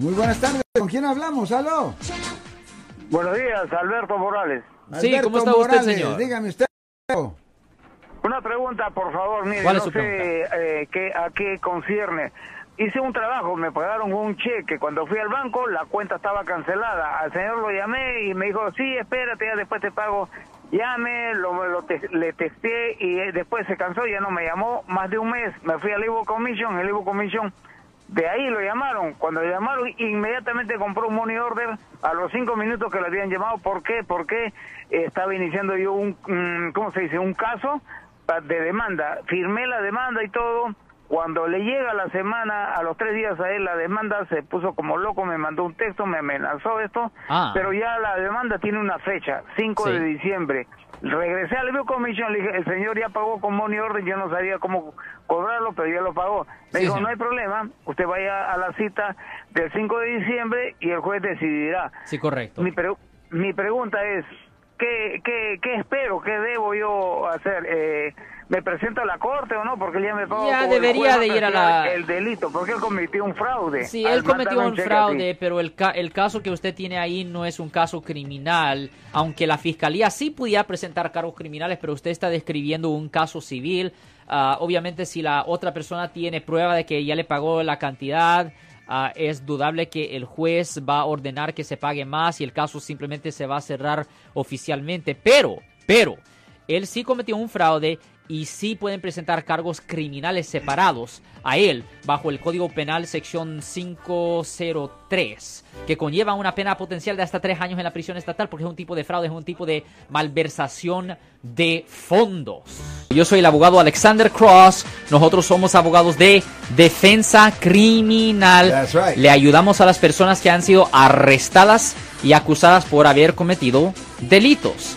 Muy buenas tardes, ¿con quién hablamos? ¿Aló? Buenos días, Alberto Morales. Sí, Alberto ¿cómo está usted, Morales, señor? Dígame usted. Una pregunta, por favor, mire, ¿Cuál es no su sé eh, qué, a qué concierne. Hice un trabajo, me pagaron un cheque. Cuando fui al banco, la cuenta estaba cancelada. Al señor lo llamé y me dijo, sí, espérate, ya después te pago. Llame, lo, lo te- le testé y eh, después se cansó, ya no me llamó. Más de un mes me fui al Ivo Commission, el Ivo Commission. De ahí lo llamaron. Cuando lo llamaron, inmediatamente compró un money order a los cinco minutos que lo habían llamado. ¿Por qué? Porque estaba iniciando yo un, ¿cómo se dice? Un caso de demanda. Firmé la demanda y todo. Cuando le llega la semana, a los tres días a él la demanda, se puso como loco, me mandó un texto, me amenazó esto, Ah. pero ya la demanda tiene una fecha, 5 Sí. de diciembre. Regresé al Bio Commission, le dije, el señor ya pagó con money order, yo no sabía cómo cobrarlo, pero ya lo pagó. Me Sí, dijo, no hay problema, usted vaya a la cita del 5 de diciembre y el juez decidirá. Sí, correcto. Mi, pre- mi pregunta es, ¿qué, qué, ¿qué espero? ¿Qué debo yo hacer? Eh, ¿Me presento a la corte o no? Porque él ya me pagó. Ya debería de ir a la- El delito, porque él cometió un fraude. Sí, él cometió un fraude, pero el, ca- el caso que usted tiene ahí no es un caso criminal, aunque la fiscalía sí pudiera presentar cargos criminales, pero usted está describiendo un caso civil. Ah, obviamente, si la otra persona tiene prueba de que ya le pagó la cantidad, ah, es dudable que el juez va a ordenar que se pague más y el caso simplemente se va a cerrar oficialmente. Pero, pero, él sí cometió un fraude y sí pueden presentar cargos criminales separados a él bajo el Código Penal sección 503, que conlleva una pena potencial de hasta tres años en la prisión estatal porque es un tipo de fraude, es un tipo de malversación de fondos. Yo soy el abogado Alexander Cross, nosotros somos abogados de defensa criminal. That's right. Le ayudamos a las personas que han sido arrestadas y acusadas por haber cometido delitos.